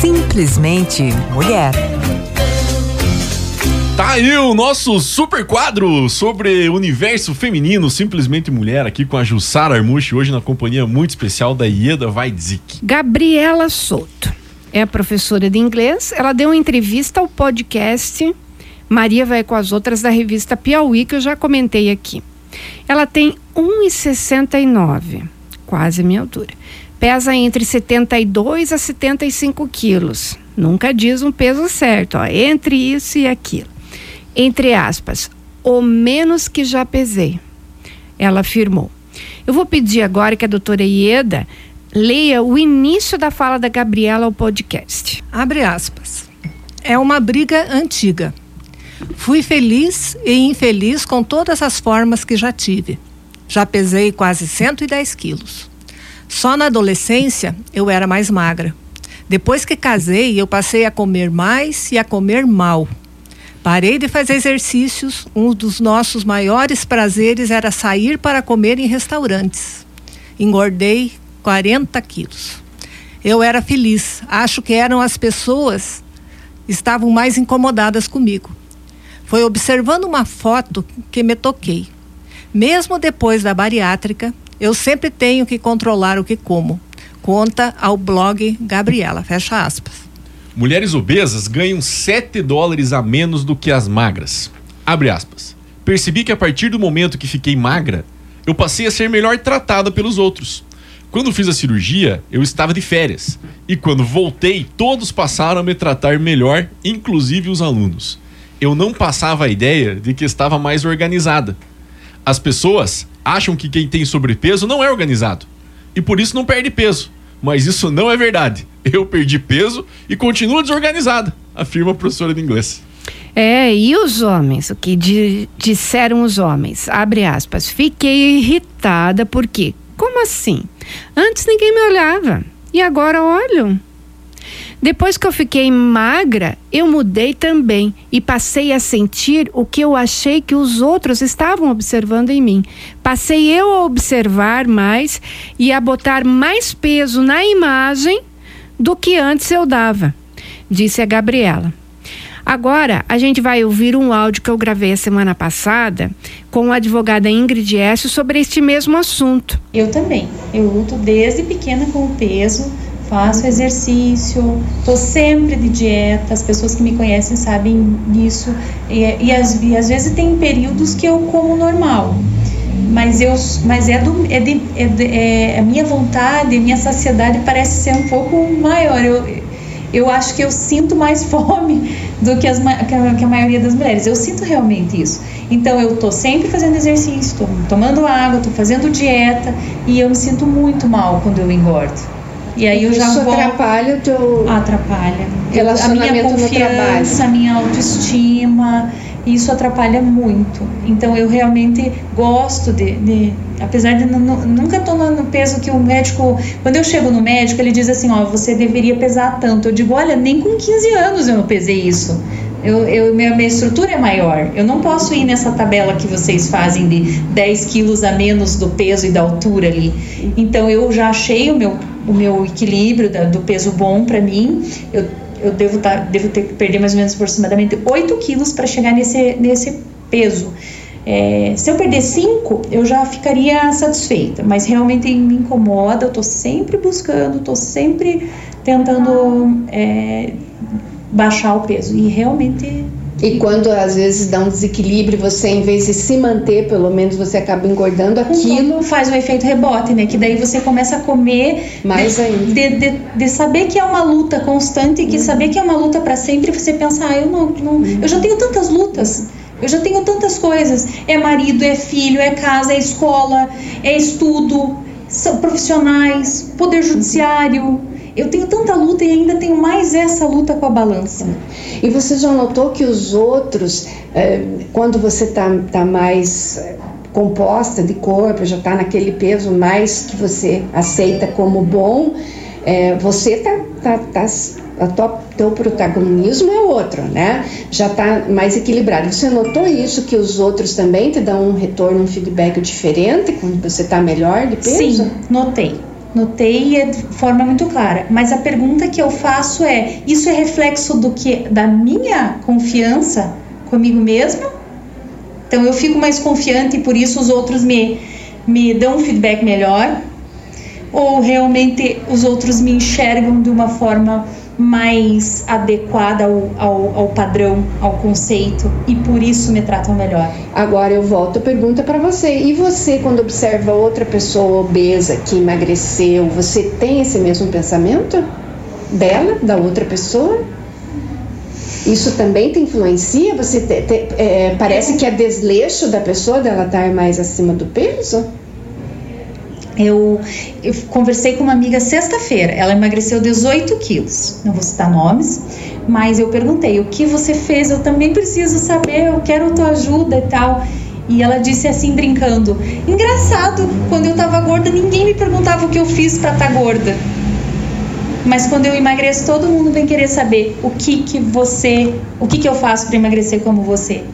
Simplesmente mulher. Tá aí o nosso super quadro sobre o universo feminino, simplesmente mulher, aqui com a Jussara Armushi, hoje na companhia muito especial da Ieda Weidzik. Gabriela Soto é professora de inglês. Ela deu uma entrevista ao podcast Maria Vai com as Outras da revista Piauí, que eu já comentei aqui. Ela tem 1,69, quase a minha altura. Pesa entre 72 a 75 quilos. Nunca diz um peso certo, ó, entre isso e aquilo. Entre aspas, o menos que já pesei. Ela afirmou. Eu vou pedir agora que a doutora Ieda leia o início da fala da Gabriela ao podcast. Abre aspas. É uma briga antiga. Fui feliz e infeliz com todas as formas que já tive. Já pesei quase 110 quilos. Só na adolescência eu era mais magra. Depois que casei, eu passei a comer mais e a comer mal. Parei de fazer exercícios. Um dos nossos maiores prazeres era sair para comer em restaurantes. Engordei 40 quilos. Eu era feliz. Acho que eram as pessoas estavam mais incomodadas comigo. Foi observando uma foto que me toquei. Mesmo depois da bariátrica, eu sempre tenho que controlar o que como. Conta ao blog Gabriela, fecha aspas. Mulheres obesas ganham 7 dólares a menos do que as magras. Abre aspas. Percebi que a partir do momento que fiquei magra, eu passei a ser melhor tratada pelos outros. Quando fiz a cirurgia, eu estava de férias. E quando voltei, todos passaram a me tratar melhor, inclusive os alunos eu não passava a ideia de que estava mais organizada. As pessoas acham que quem tem sobrepeso não é organizado e por isso não perde peso. Mas isso não é verdade. Eu perdi peso e continuo desorganizada, afirma a professora de inglês. É, e os homens? O que di disseram os homens? Abre aspas. Fiquei irritada porque, como assim? Antes ninguém me olhava e agora olham. Depois que eu fiquei magra, eu mudei também e passei a sentir o que eu achei que os outros estavam observando em mim. Passei eu a observar mais e a botar mais peso na imagem do que antes eu dava, disse a Gabriela. Agora, a gente vai ouvir um áudio que eu gravei a semana passada com a advogada Ingrid Écio sobre este mesmo assunto. Eu também. Eu luto desde pequena com o peso faço exercício, estou sempre de dieta, as pessoas que me conhecem sabem disso, e, e, às, e às vezes tem períodos que eu como normal, mas eu mas é, do, é, de, é, de, é a minha vontade, a minha saciedade parece ser um pouco maior, eu, eu acho que eu sinto mais fome do que, as, que, a, que a maioria das mulheres, eu sinto realmente isso, então eu estou sempre fazendo exercício, estou tomando água, estou fazendo dieta, e eu me sinto muito mal quando eu engordo. E aí eu já Isso vou... atrapalha o teu atrapalha. relacionamento a minha confiança, a minha autoestima, isso atrapalha muito. Então eu realmente gosto de, de apesar de nunca estou no peso que o médico, quando eu chego no médico, ele diz assim, ó, você deveria pesar tanto. Eu digo, olha, nem com 15 anos eu não pesei isso. Eu, eu, minha, minha estrutura é maior. Eu não posso ir nessa tabela que vocês fazem de 10 quilos a menos do peso e da altura ali. Então eu já achei o meu o meu equilíbrio da, do peso bom para mim. Eu, eu devo, tá, devo ter que perder mais ou menos aproximadamente 8 quilos para chegar nesse, nesse peso. É, se eu perder 5, eu já ficaria satisfeita, mas realmente me incomoda. Eu estou sempre buscando, estou sempre tentando é, baixar o peso e realmente e quando às vezes dá um desequilíbrio, você em vez de se manter, pelo menos você acaba engordando aquilo. Faz o efeito rebote, né? Que daí você começa a comer mais de, ainda. De, de, de, saber que é uma luta constante e que uhum. saber que é uma luta para sempre, você pensar, ah, eu não, não uhum. eu já tenho tantas lutas. Eu já tenho tantas coisas. É marido, é filho, é casa, é escola, é estudo, são profissionais, poder judiciário eu tenho tanta luta e ainda tenho mais essa luta com a balança. E você já notou que os outros, é, quando você está tá mais é, composta de corpo, já está naquele peso mais que você aceita como bom, é, você tá, tá, tá a tua, teu protagonismo é outro, né? Já está mais equilibrado. Você notou isso que os outros também te dão um retorno, um feedback diferente quando você está melhor de peso? Sim, notei notei de forma muito clara. Mas a pergunta que eu faço é: isso é reflexo do que da minha confiança comigo mesmo? Então eu fico mais confiante e por isso os outros me me dão um feedback melhor? Ou realmente os outros me enxergam de uma forma mais adequada ao, ao, ao, padrão, ao conceito e por isso me tratam melhor. Agora eu volto a pergunta para você. E você, quando observa outra pessoa obesa que emagreceu, você tem esse mesmo pensamento dela, da outra pessoa? Isso também te influencia? Você te, te, é, parece que é desleixo da pessoa dela estar mais acima do peso? Eu, eu conversei com uma amiga sexta-feira, ela emagreceu 18 quilos, não vou citar nomes, mas eu perguntei: o que você fez? Eu também preciso saber, eu quero tua ajuda e tal. E ela disse assim, brincando: engraçado, quando eu tava gorda, ninguém me perguntava o que eu fiz para estar tá gorda. Mas quando eu emagreço, todo mundo vem querer saber o que que você, o que que eu faço para emagrecer como você.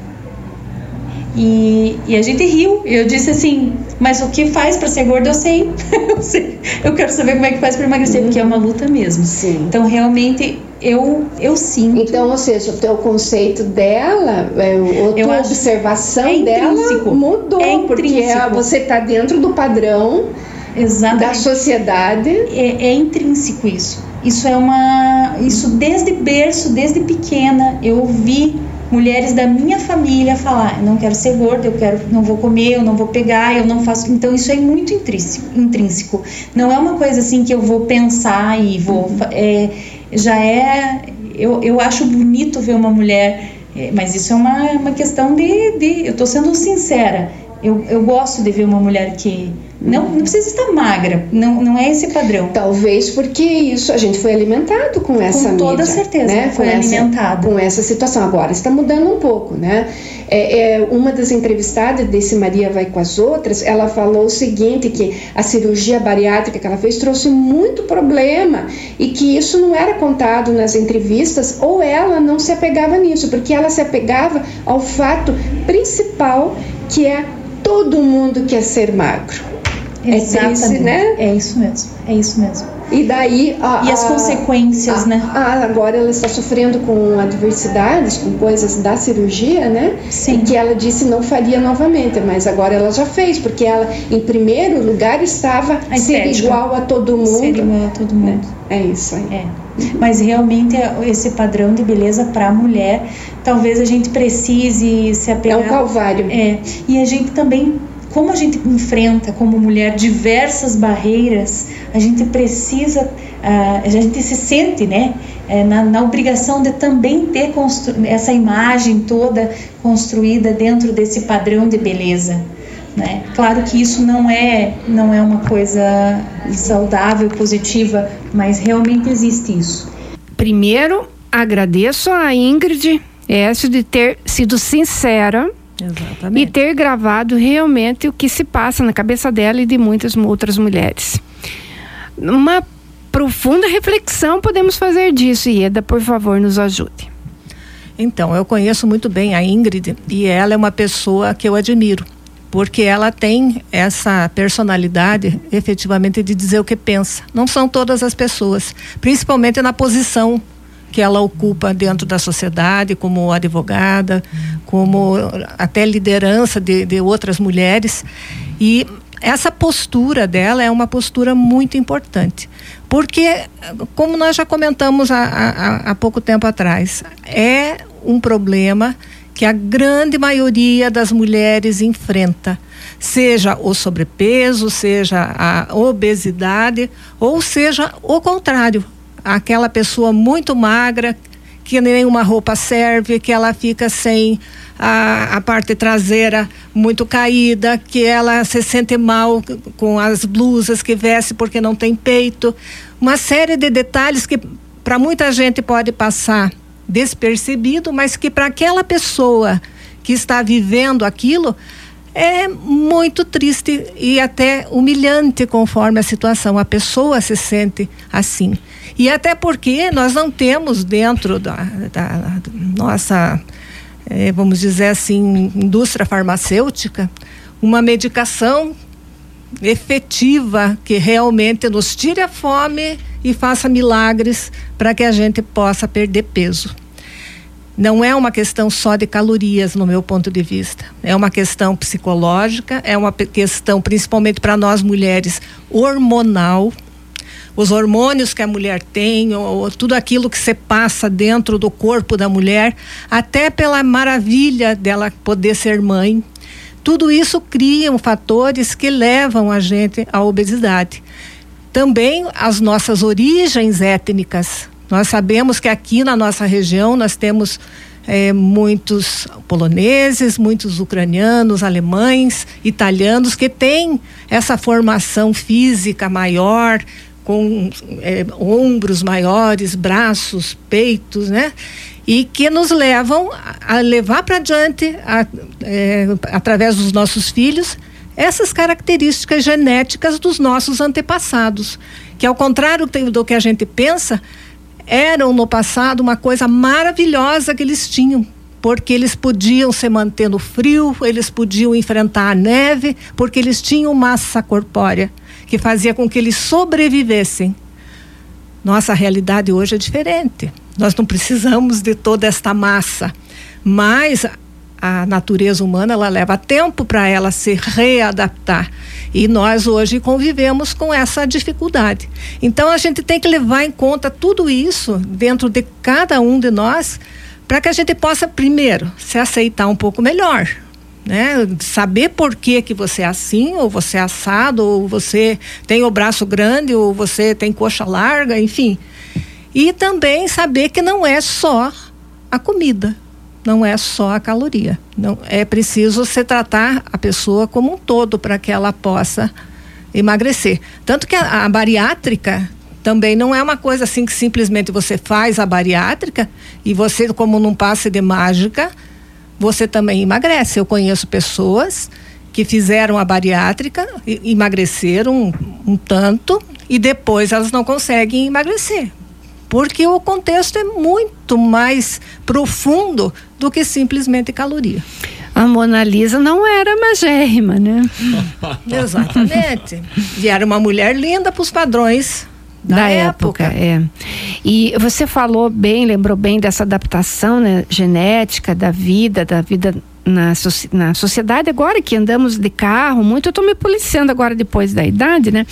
E, e, a gente riu. Eu disse assim: Mas o que faz para ser gordo eu sei. eu quero saber como é que faz para emagrecer, porque é uma luta mesmo. Sim. Então, realmente, eu, eu sinto. Então, ou seja, o teu conceito dela, é, a tua observação é dela mudou, é porque é, você está dentro do padrão Exatamente. da sociedade. É, é intrínseco isso. Isso é uma. Isso desde berço, desde pequena, eu ouvi mulheres da minha família falar, não quero ser gorda, eu quero, não vou comer, eu não vou pegar, eu não faço. Então isso é muito intrínseco. intrínseco. Não é uma coisa assim que eu vou pensar e vou. É, já é. Eu, eu acho bonito ver uma mulher, é, mas isso é uma, uma questão de, de. Eu estou sendo sincera. Eu, eu gosto de ver uma mulher que não, não precisa estar magra, não, não é esse padrão. Talvez porque isso a gente foi alimentado com essa Com toda mídia, certeza, né? foi com alimentado. Essa, com essa situação. Agora está mudando um pouco, né? É, é, uma das entrevistadas desse Maria Vai com as Outras, ela falou o seguinte, que a cirurgia bariátrica que ela fez trouxe muito problema e que isso não era contado nas entrevistas ou ela não se apegava nisso, porque ela se apegava ao fato principal que é todo mundo quer ser magro. Exatamente. É triste, né? É isso mesmo, é isso mesmo. E daí. A, e as consequências, a, né? A, agora ela está sofrendo com adversidades, com coisas da cirurgia, né? Sim. E que ela disse não faria novamente, mas agora ela já fez, porque ela, em primeiro lugar, estava a ser igual a todo mundo. Ser igual a todo mundo. É, é isso aí. É. Mas realmente esse padrão de beleza para a mulher, talvez a gente precise se apegar. É um calvário. É. E a gente também como a gente enfrenta como mulher diversas barreiras, a gente precisa, uh, a gente se sente, né, é, na, na, obrigação de também ter essa imagem toda construída dentro desse padrão de beleza. Né? Claro que isso não é, não é uma coisa saudável, positiva, mas realmente existe isso. Primeiro, agradeço a Ingrid essa de ter sido sincera Exatamente. E ter gravado realmente o que se passa na cabeça dela e de muitas outras mulheres. Uma profunda reflexão podemos fazer disso, Ieda, por favor, nos ajude. Então, eu conheço muito bem a Ingrid e ela é uma pessoa que eu admiro, porque ela tem essa personalidade efetivamente de dizer o que pensa. Não são todas as pessoas, principalmente na posição que ela ocupa dentro da sociedade, como advogada, como até liderança de, de outras mulheres. E essa postura dela é uma postura muito importante. Porque, como nós já comentamos há, há, há pouco tempo atrás, é um problema que a grande maioria das mulheres enfrenta seja o sobrepeso, seja a obesidade, ou seja o contrário, aquela pessoa muito magra, que nenhuma roupa serve, que ela fica sem a, a, parte traseira muito caída, que ela se sente mal com as blusas que veste porque não tem peito. Uma série de detalhes que para muita gente pode passar despercebido, mas que para aquela pessoa que está vivendo aquilo, é muito triste e até humilhante conforme a situação. A pessoa se sente assim. E até porque nós não temos dentro da, da nossa, é, vamos dizer assim, indústria farmacêutica, uma medicação efetiva que realmente nos tire a fome e faça milagres para que a gente possa perder peso. Não é uma questão só de calorias, no meu ponto de vista. É uma questão psicológica, é uma questão, principalmente para nós mulheres, hormonal. Os hormônios que a mulher tem, ou, ou, tudo aquilo que se passa dentro do corpo da mulher, até pela maravilha dela poder ser mãe. Tudo isso criam fatores que levam a gente à obesidade. Também as nossas origens étnicas, nós sabemos que aqui na nossa região nós temos é, muitos poloneses, muitos ucranianos, alemães, italianos que têm essa formação física maior, com é, ombros maiores, braços, peitos, né? E que nos levam a levar para diante, a, é, através dos nossos filhos, essas características genéticas dos nossos antepassados, que ao contrário do que a gente pensa, eram no passado uma coisa maravilhosa que eles tinham, porque eles podiam se manter no frio, eles podiam enfrentar a neve, porque eles tinham massa corpórea que fazia com que eles sobrevivessem. Nossa realidade hoje é diferente. Nós não precisamos de toda esta massa, mas a natureza humana ela leva tempo para ela se readaptar. E nós hoje convivemos com essa dificuldade. Então a gente tem que levar em conta tudo isso dentro de cada um de nós para que a gente possa primeiro se aceitar um pouco melhor, né? Saber por que que você é assim, ou você é assado, ou você tem o braço grande, ou você tem coxa larga, enfim. E também saber que não é só a comida não é só a caloria. Não é preciso se tratar a pessoa como um todo para que ela possa emagrecer. Tanto que a, a, bariátrica também não é uma coisa assim que simplesmente você faz a bariátrica e você, como num passe de mágica, você também emagrece. Eu conheço pessoas que fizeram a bariátrica, emagreceram um, um tanto e depois elas não conseguem emagrecer porque o contexto é muito mais profundo do que simplesmente caloria. A Mona Lisa não era magérrima, né? Exatamente. E era uma mulher linda para os padrões da, da época. época. É. E você falou bem, lembrou bem dessa adaptação né, genética da vida, da vida na, na sociedade agora que andamos de carro muito, eu tô me policiando agora depois da idade, né?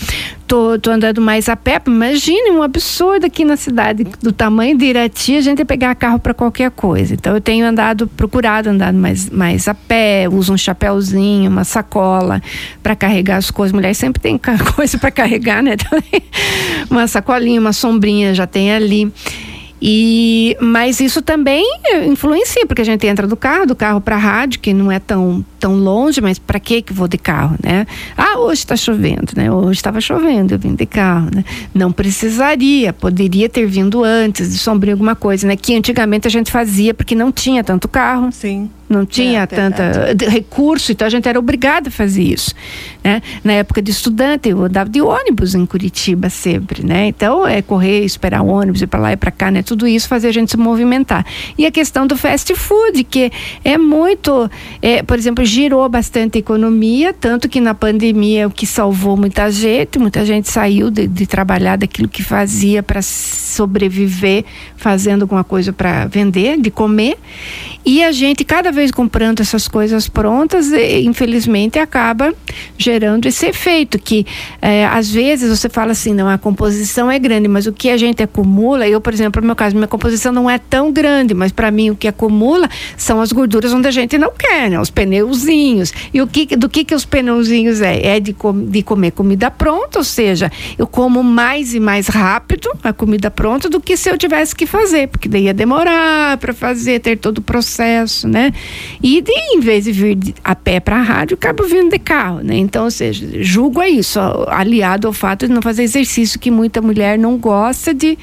Tô, tô andando mais a pé. Imagine um absurdo aqui na cidade do tamanho de Irati, a gente pegar carro para qualquer coisa. Então eu tenho andado, procurado andar mais, mais a pé, uso um chapéuzinho, uma sacola para carregar as coisas. Mulher sempre tem coisa para carregar, né? uma sacolinha, uma sombrinha já tem ali. E, mas isso também influencia, porque a gente entra do carro, do carro para a rádio, que não é tão, tão longe, mas para que que vou de carro, né? Ah, hoje está chovendo, né? Hoje estava chovendo, eu vim de carro, né? Não precisaria, poderia ter vindo antes de sombrio alguma coisa, né? Que antigamente a gente fazia porque não tinha tanto carro. Sim não tinha é, tanta recurso, então a gente era obrigado a fazer isso, né? Na época de estudante, eu andava de ônibus em Curitiba sempre, né? Então, é correr, esperar o ônibus, ir para lá e para cá, né? Tudo isso fazia a gente se movimentar. E a questão do fast food, que é muito, é, por exemplo, girou bastante a economia, tanto que na pandemia o que salvou muita gente, muita gente saiu de, de trabalhar daquilo que fazia para sobreviver, fazendo alguma coisa para vender, de comer. E a gente, cada vez comprando essas coisas prontas, infelizmente acaba gerando esse efeito que é, às vezes você fala assim, não, a composição é grande, mas o que a gente acumula, eu, por exemplo, no meu caso, minha composição não é tão grande, mas para mim o que acumula são as gorduras onde a gente não quer, né? Os pneuzinhos. E o que, do que que os pneuzinhos é? É de, com, de comer comida pronta, ou seja, eu como mais e mais rápido a comida pronta do que se eu tivesse que fazer, porque daí ia demorar para fazer, ter todo o processo, né? E de, em vez de vir a pé para a rádio, acabo vindo de carro, né? Então, ou seja, julgo é isso, aliado ao fato de não fazer exercício, que muita mulher não gosta de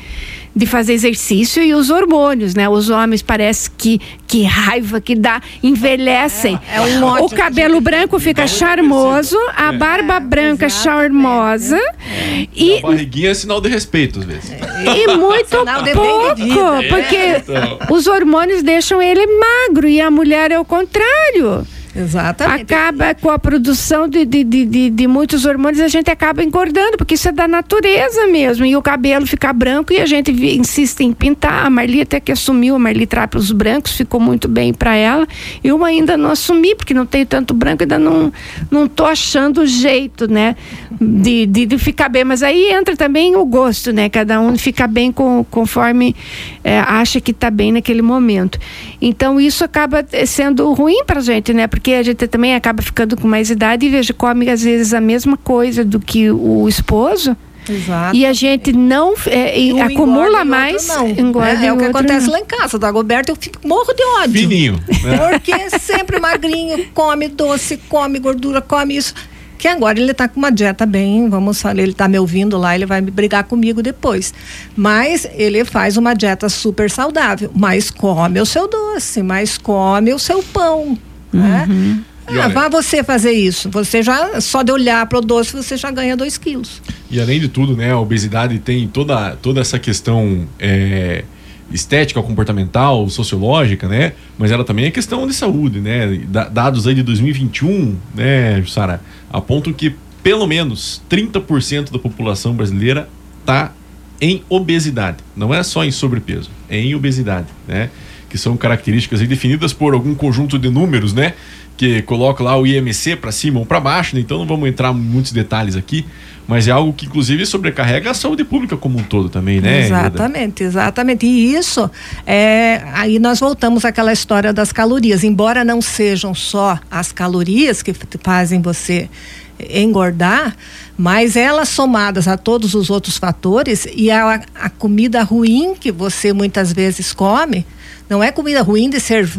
de fazer exercício e os hormônios, né? Os homens parece que que raiva que dá, envelhecem. É, é um o cabelo branco fica charmoso, a é. barba é, branca exato, charmosa é, e a barriguinha é sinal de respeito às vezes. E muito pouco, porque então. os hormônios deixam ele magro e a mulher é o contrário. Exatamente. Acaba com a produção de, de, de, de, muitos hormônios, a gente acaba engordando, porque isso é da natureza mesmo. E o cabelo fica branco e a gente insiste em pintar. A Marli até que assumiu, a Marli Trápios brancos, ficou muito bem para ela. Eu ainda não assumi, porque não tenho tanto branco, ainda não, não tô achando o jeito, né? De, de, de ficar bem. Mas aí entra também o gosto, né? Cada um fica bem com, conforme é, acha que está bem naquele momento. Então isso acaba eh, sendo ruim para a gente, né? Porque a gente também acaba ficando com mais idade e veja, come às vezes a mesma coisa do que o esposo. Exato. E a gente não é, e Um acumula mais. não. engorda é, é o que acontece não. lá em casa. Do Agoberto eu fico, morro de ódio. Fininho. né? Porque é sempre magrinho, come doce, come gordura, come isso. Que agora ele tá com uma dieta bem, vamos falar, ele tá me ouvindo lá, ele vai me brigar comigo depois. Mas ele faz uma dieta super saudável, mas come o seu doce, mas come o seu pão, né? E Ah, vá você fazer isso. Você já, só de olhar para o doce, você já ganha dois quilos. E além de tudo, né, a obesidade tem toda, toda essa questão é, estética, comportamental, sociológica, né? Mas ela também é questão de saúde, né? Da- dados aí de 2021, né, Sara, apontam que pelo menos 30% da população brasileira está em obesidade. Não é só em sobrepeso, é em obesidade, né? Que são características definidas por algum conjunto de números, né? Que coloca lá o IMC para cima ou para baixo, né? então não vamos entrar em muitos detalhes aqui, mas é algo que inclusive sobrecarrega a saúde pública como um todo também, né? Exatamente, exatamente. E isso, é, aí nós voltamos àquela história das calorias. Embora não sejam só as calorias que fazem você engordar, mas elas somadas a todos os outros fatores e a, a comida ruim que você muitas vezes come, não é comida ruim de ser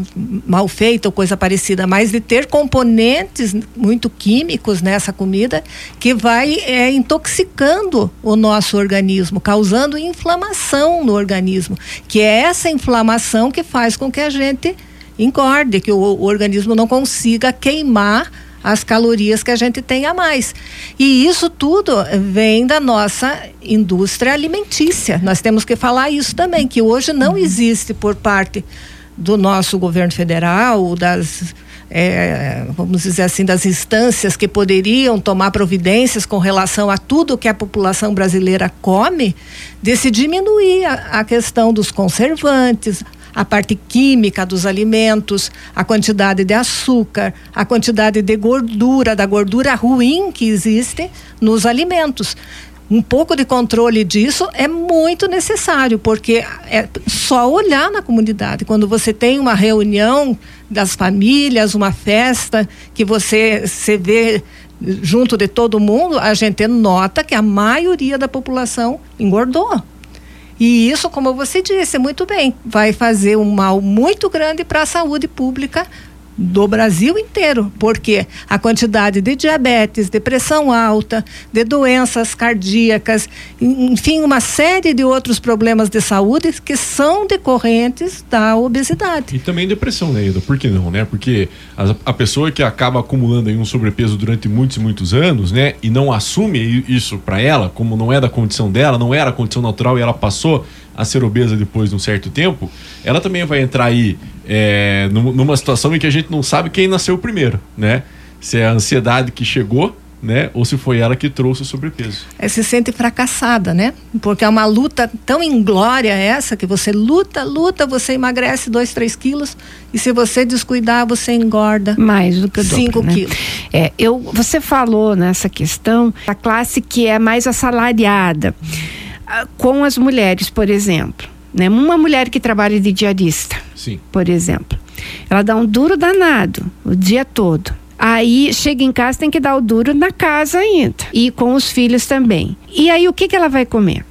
mal feita ou coisa parecida, mas de ter componentes muito químicos nessa comida que vai é, intoxicando o nosso organismo, causando inflamação no organismo, que é essa inflamação que faz com que a gente engorde, que o, o organismo não consiga queimar as calorias que a gente tem a mais. E isso tudo vem da nossa indústria alimentícia. Nós temos que falar isso também, que hoje não existe por parte do nosso governo federal, das é, vamos dizer assim, das instâncias que poderiam tomar providências com relação a tudo que a população brasileira come, de se diminuir a, a questão dos conservantes, a parte química dos alimentos, a quantidade de açúcar, a quantidade de gordura, da gordura ruim que existe nos alimentos. Um pouco de controle disso é muito necessário, porque é só olhar na comunidade. Quando você tem uma reunião das famílias, uma festa, que você se vê junto de todo mundo, a gente nota que a maioria da população engordou. E isso, como você disse muito bem, vai fazer um mal muito grande para a saúde pública do Brasil inteiro, porque a quantidade de diabetes, de pressão alta, de doenças cardíacas, enfim, uma série de outros problemas de saúde que são decorrentes da obesidade. E também depressão, né, Ida? Por que não, né? Porque a, a pessoa que acaba acumulando um sobrepeso durante muitos e muitos anos, né? E não assume isso pra ela, como não é da condição dela, não era a condição natural e ela passou a ser obesa depois de um certo tempo, ela também vai entrar aí é, num- numa situação em que a gente não sabe quem nasceu primeiro, né? Se é a ansiedade que chegou, né? Ou se foi ela que trouxe o sobrepeso. É, se sente fracassada, né? Porque é uma luta tão inglória essa que você luta, luta, você emagrece dois, três quilos e se você descuidar, você engorda. Mais do que o dobro, Cinco né? quilos. É, eu, você falou nessa questão da classe que é mais assalariada, ah, com as mulheres, por exemplo. Né? Uma mulher que trabalha de diarista, Sim. por exemplo, ela dá um duro danado o dia todo. Aí chega em casa, tem que dar o duro na casa ainda. E com os filhos também. E aí o que, que ela vai comer?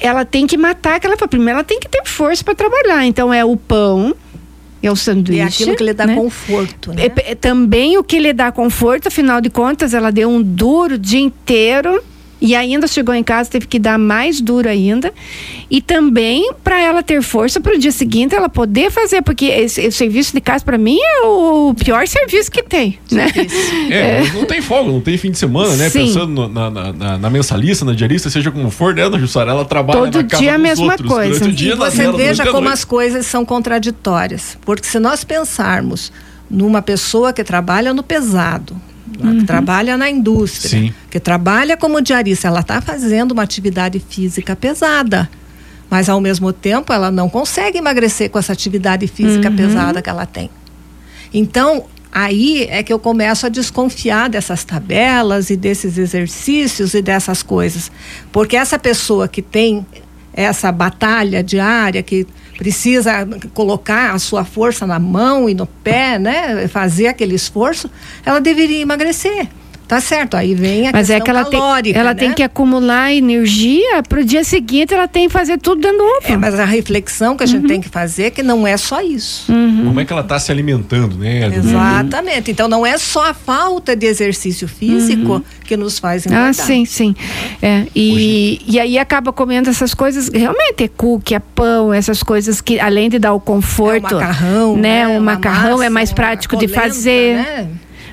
Ela tem que matar aquela. Primeiro, ela tem que ter força para trabalhar. Então é o pão, é o sanduíche. É aquilo que lhe dá né? conforto, né? É, é também o que lhe dá conforto, afinal de contas, ela deu um duro o dia inteiro e ainda chegou em casa, teve que dar mais duro ainda. E também para ela ter força para o dia seguinte ela poder fazer, porque esse, esse serviço de casa, para mim, é o pior serviço que tem. Né? É, não tem folga, não tem fim de semana, né? Sim. Pensando no- na, na, na, na mensalista, na diarista, seja como for, né, Ana Jussara? Ela trabalha Todo na casa dia a dos mesma outros, coisa. O dia, E você dela, veja a como as coisas são contraditórias. Porque se nós pensarmos numa pessoa que trabalha no pesado, uhum. que trabalha na indústria, Sim. que trabalha como diarista, ela está fazendo uma atividade física pesada. Mas ao mesmo tempo ela não consegue emagrecer com essa atividade física uhum. pesada que ela tem. Então, aí é que eu começo a desconfiar dessas tabelas e desses exercícios e dessas coisas. Porque essa pessoa que tem essa batalha diária, que precisa colocar a sua força na mão e no pé, né? Fazer aquele esforço, ela deveria emagrecer. Tá certo, aí vem a Mas questão é que ela calórica, tem, ela né? tem que acumular energia para o dia seguinte ela tem que fazer tudo de novo. É, mas a reflexão que a gente uhum. tem que fazer é que não é só isso. Uhum. Como é que ela está se alimentando, né? Exatamente. Então não é só a falta de exercício físico uhum. que nos faz engordar. Ah, sim, sim. É, e, e aí acaba comendo essas coisas, realmente é cookie, é pão, essas coisas que além de dar o conforto, é o macarrão, né? né? O macarrão massa, é mais prático de fazer. Né?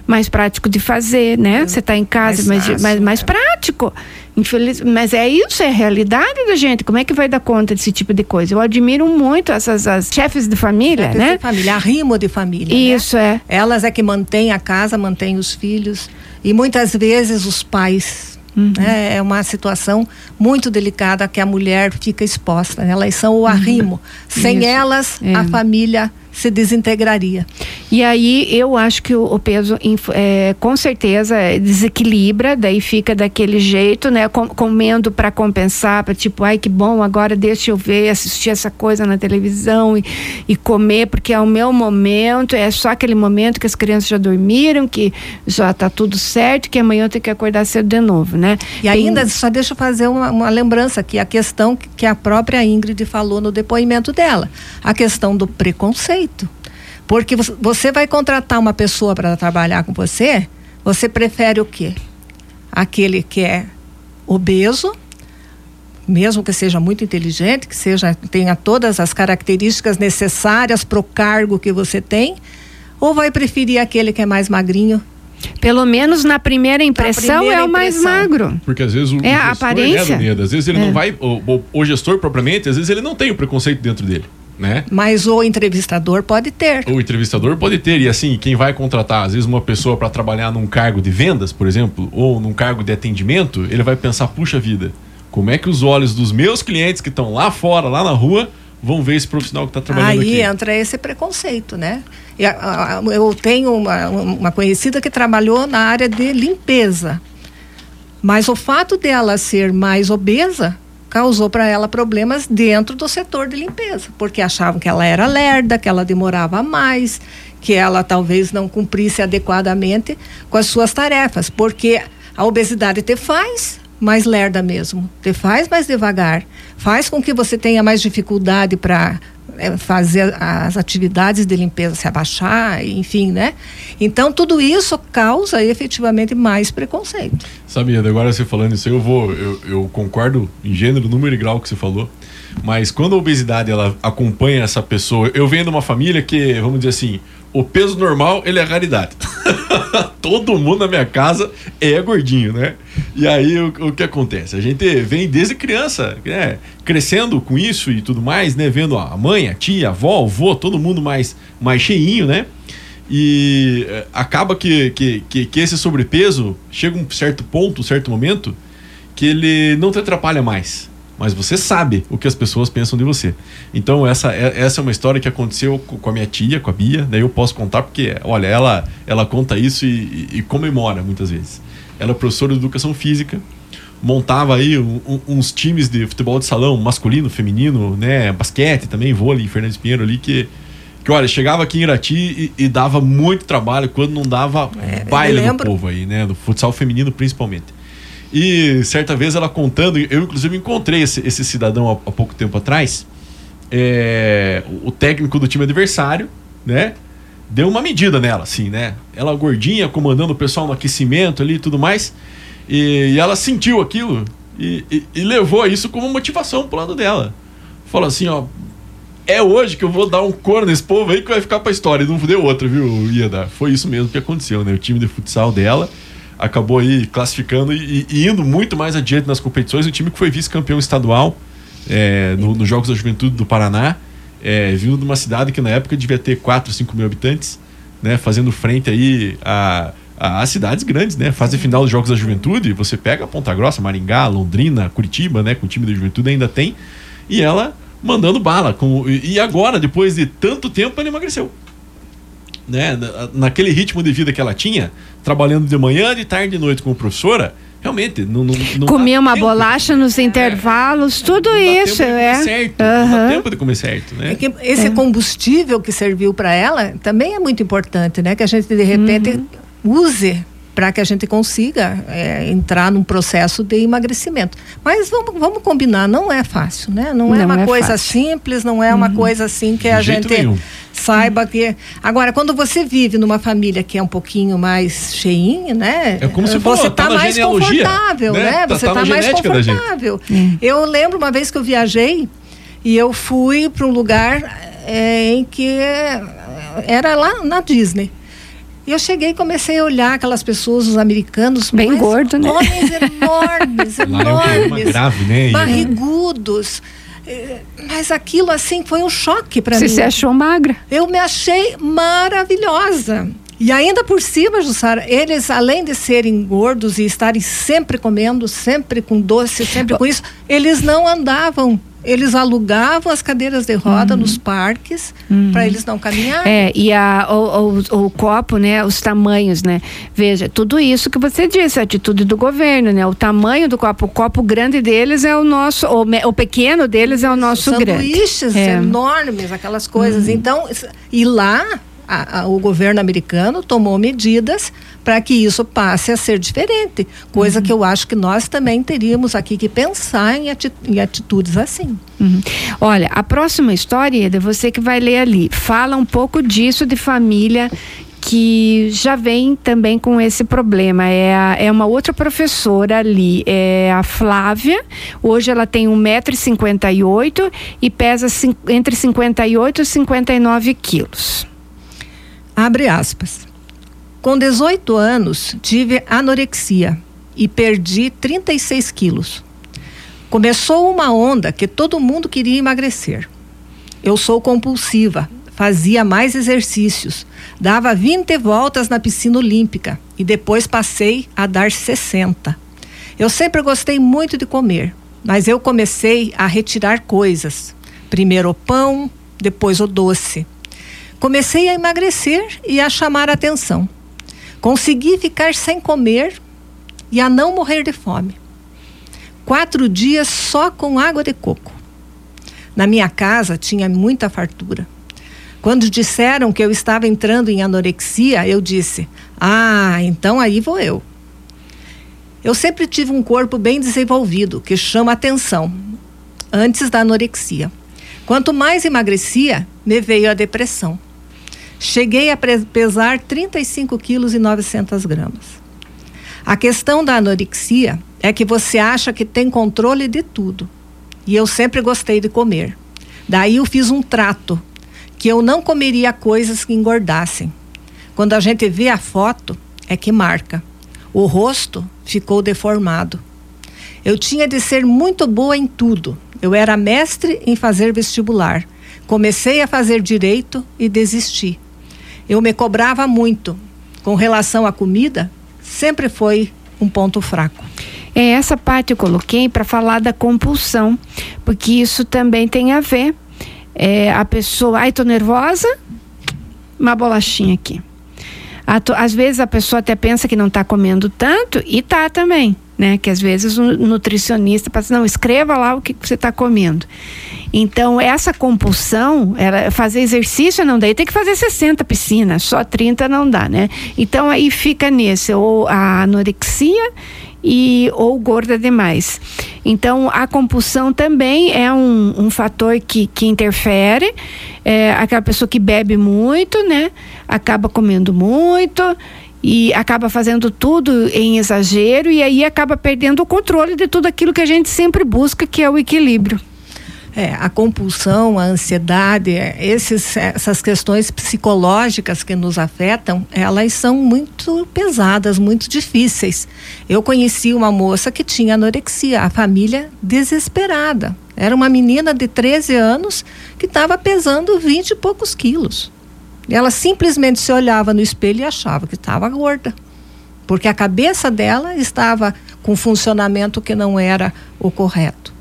Mais prático de fazer, né? Você está em casa, mais, mais, mais, mais prático. Infeliz, mas é isso, é a realidade da gente. Como é que vai dar conta desse tipo de coisa? Eu admiro muito essas as chefes de família, chefes né? De família, arrimo de família. Isso né? é. Elas é que mantêm a casa, mantêm os filhos e muitas vezes os pais. Uhum. Né? É uma situação muito delicada que a mulher fica exposta. Elas são o arrimo. Uhum. Sem isso. elas, é. a família se desintegraria. E aí eu acho que o, o peso é, com certeza desequilibra, daí fica daquele jeito, né? Com, comendo para compensar, para tipo, ai que bom, agora deixa eu ver, assistir essa coisa na televisão e, e comer, porque é o meu momento, é só aquele momento que as crianças já dormiram, que já está tudo certo, que amanhã eu tenho que acordar cedo de novo, né? E Tem... ainda, só deixa eu fazer uma, uma lembrança aqui, a questão que a própria Ingrid falou no depoimento dela, a questão do preconceito porque você vai contratar uma pessoa para trabalhar com você, você prefere o quê? Aquele que é obeso, mesmo que seja muito inteligente, que seja tenha todas as características necessárias para o cargo que você tem, ou vai preferir aquele que é mais magrinho, pelo menos na primeira impressão primeira é o mais impressão. magro. Porque às vezes o, é a aparência. Né, às vezes ele é. não vai, o, o, o, gestor propriamente, às vezes ele não tem o preconceito dentro dele né? Mas o entrevistador pode ter. O entrevistador pode ter. E assim, quem vai contratar, às vezes, uma pessoa para trabalhar num cargo de vendas, por exemplo, ou num cargo de atendimento, ele vai pensar: puxa vida, como é que os olhos dos meus clientes que estão lá fora, lá na rua, vão ver esse profissional que está trabalhando Aí aqui? Aí entra esse preconceito, né? Eu tenho uma, uma conhecida que trabalhou na área de limpeza. Mas o fato dela ser mais obesa causou para ela problemas dentro do setor de limpeza, porque achavam que ela era lerda, que ela demorava mais, que ela talvez não cumprisse adequadamente com as suas tarefas, porque a obesidade te faz mais lerda mesmo, te faz mais devagar, faz com que você tenha mais dificuldade para fazer as atividades de limpeza se abaixar, enfim, né? Então tudo isso causa efetivamente mais preconceito. Sabia, agora você falando isso, eu vou, eu, eu concordo em gênero, número e grau que você falou. Mas quando a obesidade ela acompanha essa pessoa, eu venho de uma família que, vamos dizer assim, o peso normal ele é raridade. Todo mundo na minha casa é gordinho, né? E aí o, o, que acontece? A gente vem desde criança, né? Crescendo com isso e tudo mais, né? Vendo a mãe, a tia, a avó, o avô, todo mundo mais, mais cheinho, né? E é, acaba que, que, que, que esse sobrepeso chega um certo ponto, um certo momento, que ele não te atrapalha mais mas você sabe o que as pessoas pensam de você. Então essa, é, essa é uma história que aconteceu com a minha tia, com a Bia, daí eu posso contar porque, olha, ela, ela conta isso e, e comemora muitas vezes. Ela é professora de educação física, montava aí um, um, uns times de futebol de salão, masculino, feminino, né, basquete também, vôlei, Fernandes Pinheiro ali, que, que olha, chegava aqui em Irati e, e dava muito trabalho quando não dava é, baile no povo aí, né, do futsal feminino principalmente. E certa vez ela contando, eu inclusive encontrei esse, esse cidadão há, há, pouco tempo atrás, é, o técnico do time adversário, né? Deu uma medida nela, assim, né? Ela gordinha, comandando o pessoal no aquecimento ali e tudo mais. E, e ela sentiu aquilo e, e, e, levou isso como motivação pro lado dela. Falou assim, ó. É hoje que eu vou dar um cor nesse povo aí que vai ficar pra história. E não deu outra, viu, Ieda? Foi isso mesmo que aconteceu, né? O time de futsal dela acabou aí classificando e, e, indo muito mais adiante nas competições. O time que foi vice-campeão estadual é, nos no Jogos da Juventude do Paraná, é, vindo de uma cidade que na época devia ter 4, 5 mil habitantes. né, fazendo frente aí a, a, a cidades grandes, né? Fase final dos Jogos da Juventude, você pega Ponta Grossa, Maringá, Londrina, Curitiba, né? Com o time da Juventude ainda tem. E ela mandando bala. Com, e agora, depois de tanto tempo, ela emagreceu. Né? Naquele ritmo de vida que ela tinha, trabalhando de manhã, de tarde, de noite como professora, realmente não, não, não comer uma bolacha nos é, intervalos tudo isso é certo uhum. não dá tempo de comer certo né é esse é. combustível que serviu para ela também é muito importante né que a gente de repente uhum. use para que a gente consiga é, entrar num processo de emagrecimento. Mas vamos, vamos combinar, não é fácil, né? Não, é uma é coisa fácil. simples, não é uma uhum. coisa assim que a gente nenhum. saiba que. Agora, quando você vive numa família que é um pouquinho mais cheinha, né? É como se você está tá mais confortável, né? né? Você está tá mais confortável. Eu lembro uma vez que eu viajei e eu fui para um lugar é, em que era lá na Disney. E eu cheguei e comecei a olhar aquelas pessoas, os americanos, bem gordo, né? Homens enormes, enormes, é grave, né? barrigudos. É, mas aquilo assim foi um choque para mim. Você se achou magra? Eu me achei maravilhosa. E ainda por cima, Jussara, eles, além de serem gordos e estarem sempre comendo, sempre com doce, sempre com isso, eles não andavam eles alugavam as cadeiras de roda uhum. nos parques uhum. para eles não caminharem. É, e a, o, o, o, copo, né, os tamanhos, né? Veja, tudo isso que você disse, a atitude do governo, né? O tamanho do copo, o copo grande deles é o nosso, o, o pequeno deles é o nosso grande. Sanduíches é. enormes, aquelas coisas. Uhum. Então, e lá a, a, o governo americano tomou medidas para que isso passe a ser diferente, coisa uhum. que eu acho que nós também teríamos aqui que pensar em, ati em atitudes assim. Uhum. Olha, a próxima história, Eda, você que vai ler ali, fala um pouco disso de família que já vem também com esse problema. É, a, é uma outra professora ali, é a Flávia. Hoje ela tem 1,58m e pesa entre 58 e 59 quilos. Abre aspas. Com 18 anos, tive anorexia e perdi 36 quilos. Começou uma onda que todo mundo queria emagrecer. Eu sou compulsiva, fazia mais exercícios, dava 20 voltas na piscina olímpica e depois passei a dar 60. Eu sempre gostei muito de comer, mas eu comecei a retirar coisas. Primeiro o pão, depois o doce. Comecei a emagrecer e a chamar atenção. Consegui ficar sem comer e a não morrer de fome. Quatro dias só com água de coco. Na minha casa tinha muita fartura. Quando disseram que eu estava entrando em anorexia, eu disse: Ah, então aí vou eu. Eu sempre tive um corpo bem desenvolvido, que chama atenção, antes da anorexia. Quanto mais emagrecia, me veio a depressão. Cheguei a pesar 35 quilos e 900 gramas. A questão da anorexia é que você acha que tem controle de tudo. E eu sempre gostei de comer. Daí eu fiz um trato que eu não comeria coisas que engordassem. Quando a gente vê a foto, é que marca. O rosto ficou deformado. Eu tinha de ser muito boa em tudo. Eu era mestre em fazer vestibular. Comecei a fazer direito e desisti eu me cobrava muito com relação à comida, sempre foi um ponto fraco. É essa parte eu coloquei para falar da compulsão, porque isso também tem a ver. É, a pessoa, ai, tô nervosa, uma bolachinha aqui. Às vezes a pessoa até pensa que não está comendo tanto e tá também, né? Que às vezes o nutricionista assim, não, escreva lá o que você está comendo. Então, essa compulsão, ela, fazer exercício não dá, e tem que fazer 60 piscinas, só 30 não dá, né? Então, aí fica nesse, ou a anorexia e ou gorda demais. Então, a compulsão também é um, um fator que, que interfere. É, aquela pessoa que bebe muito, né? Acaba comendo muito e acaba fazendo tudo em exagero e aí acaba perdendo o controle de tudo aquilo que a gente sempre busca, que é o equilíbrio. É, a compulsão, a ansiedade, é, esses, essas questões psicológicas que nos afetam, elas são muito pesadas, muito difíceis. Eu conheci uma moça que tinha anorexia, a família desesperada. Era uma menina de 13 anos que estava pesando 20 e poucos quilos. Ela simplesmente se olhava no espelho e achava que estava gorda. Porque a cabeça dela estava com funcionamento que não era o correto.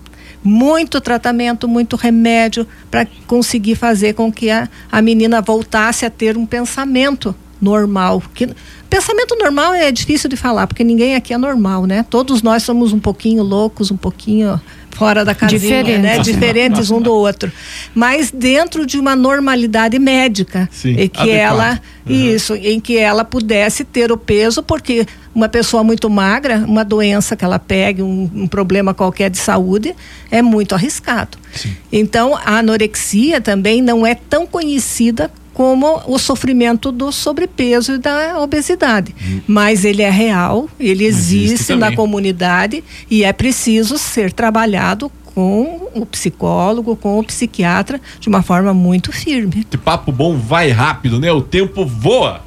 Muito tratamento, muito remédio para conseguir fazer com que a, a menina voltasse a ter um pensamento normal. Que, pensamento normal é difícil de falar, porque ninguém aqui é normal, né? Todos nós somos um pouquinho loucos, um pouquinho fora da casinha, Diferente. né? Diferentes um do outro. Mas dentro de uma normalidade médica. Sim, e que adequado. ela. Uhum. Isso, em que ela pudesse ter o peso, porque uma pessoa muito magra, uma doença que ela pegue, um, um problema qualquer de saúde, é muito arriscado. Então, a anorexia também não é tão conhecida como o sofrimento do sobrepeso e da obesidade. Mas ele é real, ele Existe existe na comunidade e é preciso ser trabalhado com o psicólogo, com o psiquiatra, de uma forma muito firme. Que papo bom vai rápido, né? O tempo voa.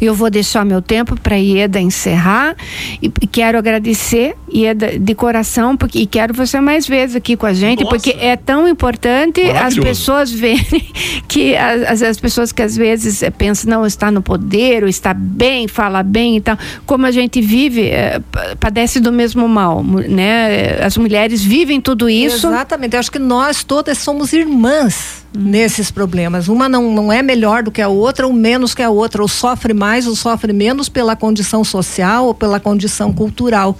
Eu vou deixar meu tempo para Ieda encerrar e quero agradecer Ieda de coração porque e quero você mais vezes aqui com a gente Nossa. porque é tão importante as pessoas verem que as, as pessoas que às vezes eh, pensam não está no poder ou está bem fala bem e tal como a gente vive pa- padece do mesmo mal né as mulheres vivem tudo isso Exatamente. Eu acho que nós todas somos irmãs nesses problemas. Uma não, não é melhor do que a outra, ou menos que a outra, ou sofre mais ou sofre menos pela condição social ou pela condição cultural.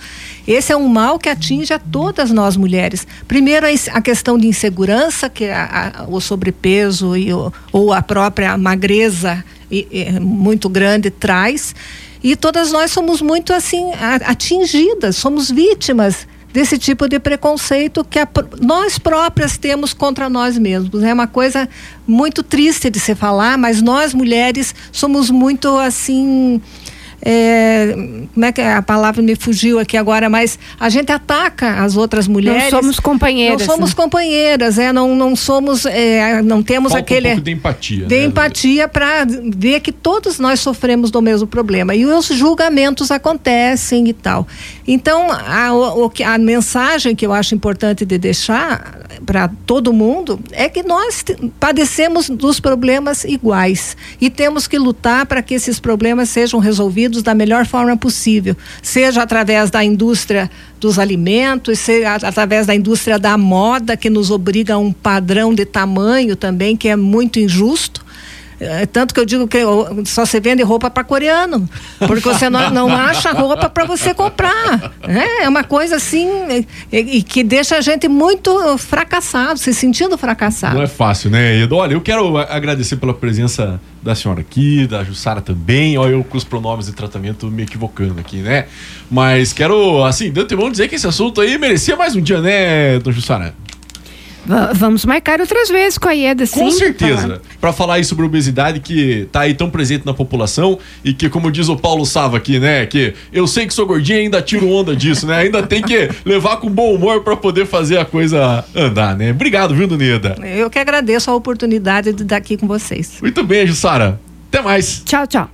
Esse é um mal que atinge a todas nós mulheres. Primeiro, a questão de insegurança, que a- a- o sobrepeso e o- ou a própria magreza e- e muito grande traz. E todas nós somos muito assim atingidas, somos vítimas desse tipo de preconceito que a nós próprias temos contra nós mesmos. É uma coisa muito triste de se falar, mas nós mulheres somos muito assim. É, como é que é? a palavra me fugiu aqui agora, mas a gente ataca as outras mulheres. não somos companheiras Não somos né? companheiras, é, não, não somos, é, não temos Falta aquele um pouco de empatia. de né? empatia para ver que todos nós sofremos do mesmo problema e os julgamentos acontecem e tal. Então a, o, a mensagem que eu acho importante de deixar para todo mundo é que nós padecemos dos problemas iguais e temos que lutar para que esses problemas sejam resolvidos da melhor forma possível, seja através da indústria dos alimentos, seja através da indústria da moda que nos obriga a um padrão de tamanho também que é muito injusto. É, tanto que eu digo que só se vende roupa para coreano, porque você não, não acha roupa para você comprar. né? É uma coisa assim e, e que deixa a gente muito fracassado, se sentindo fracassado. Não é fácil, né, Edo? Olha, eu quero agradecer pela presença da senhora aqui, da Jussara também. Olha, eu com os pronomes de tratamento me equivocando aqui, né? Mas quero, assim, de antemão dizer que esse assunto aí merecia mais um dia, né, dona Jussara? Va- vamos marcar outras vezes com a Ieda sim Com certeza. falar. Pra falar aí sobre obesidade que tá aí tão presente na população e que, como diz o Paulo Sava aqui, né? Que eu sei que sou gordinha e ainda tiro onda disso, né? Ainda tem que levar com bom humor pra poder fazer a coisa andar, né? Obrigado, viu, Doneda? Eu que agradeço a oportunidade de estar aqui com vocês. Muito bem, Jussara. Até mais. tchau tchau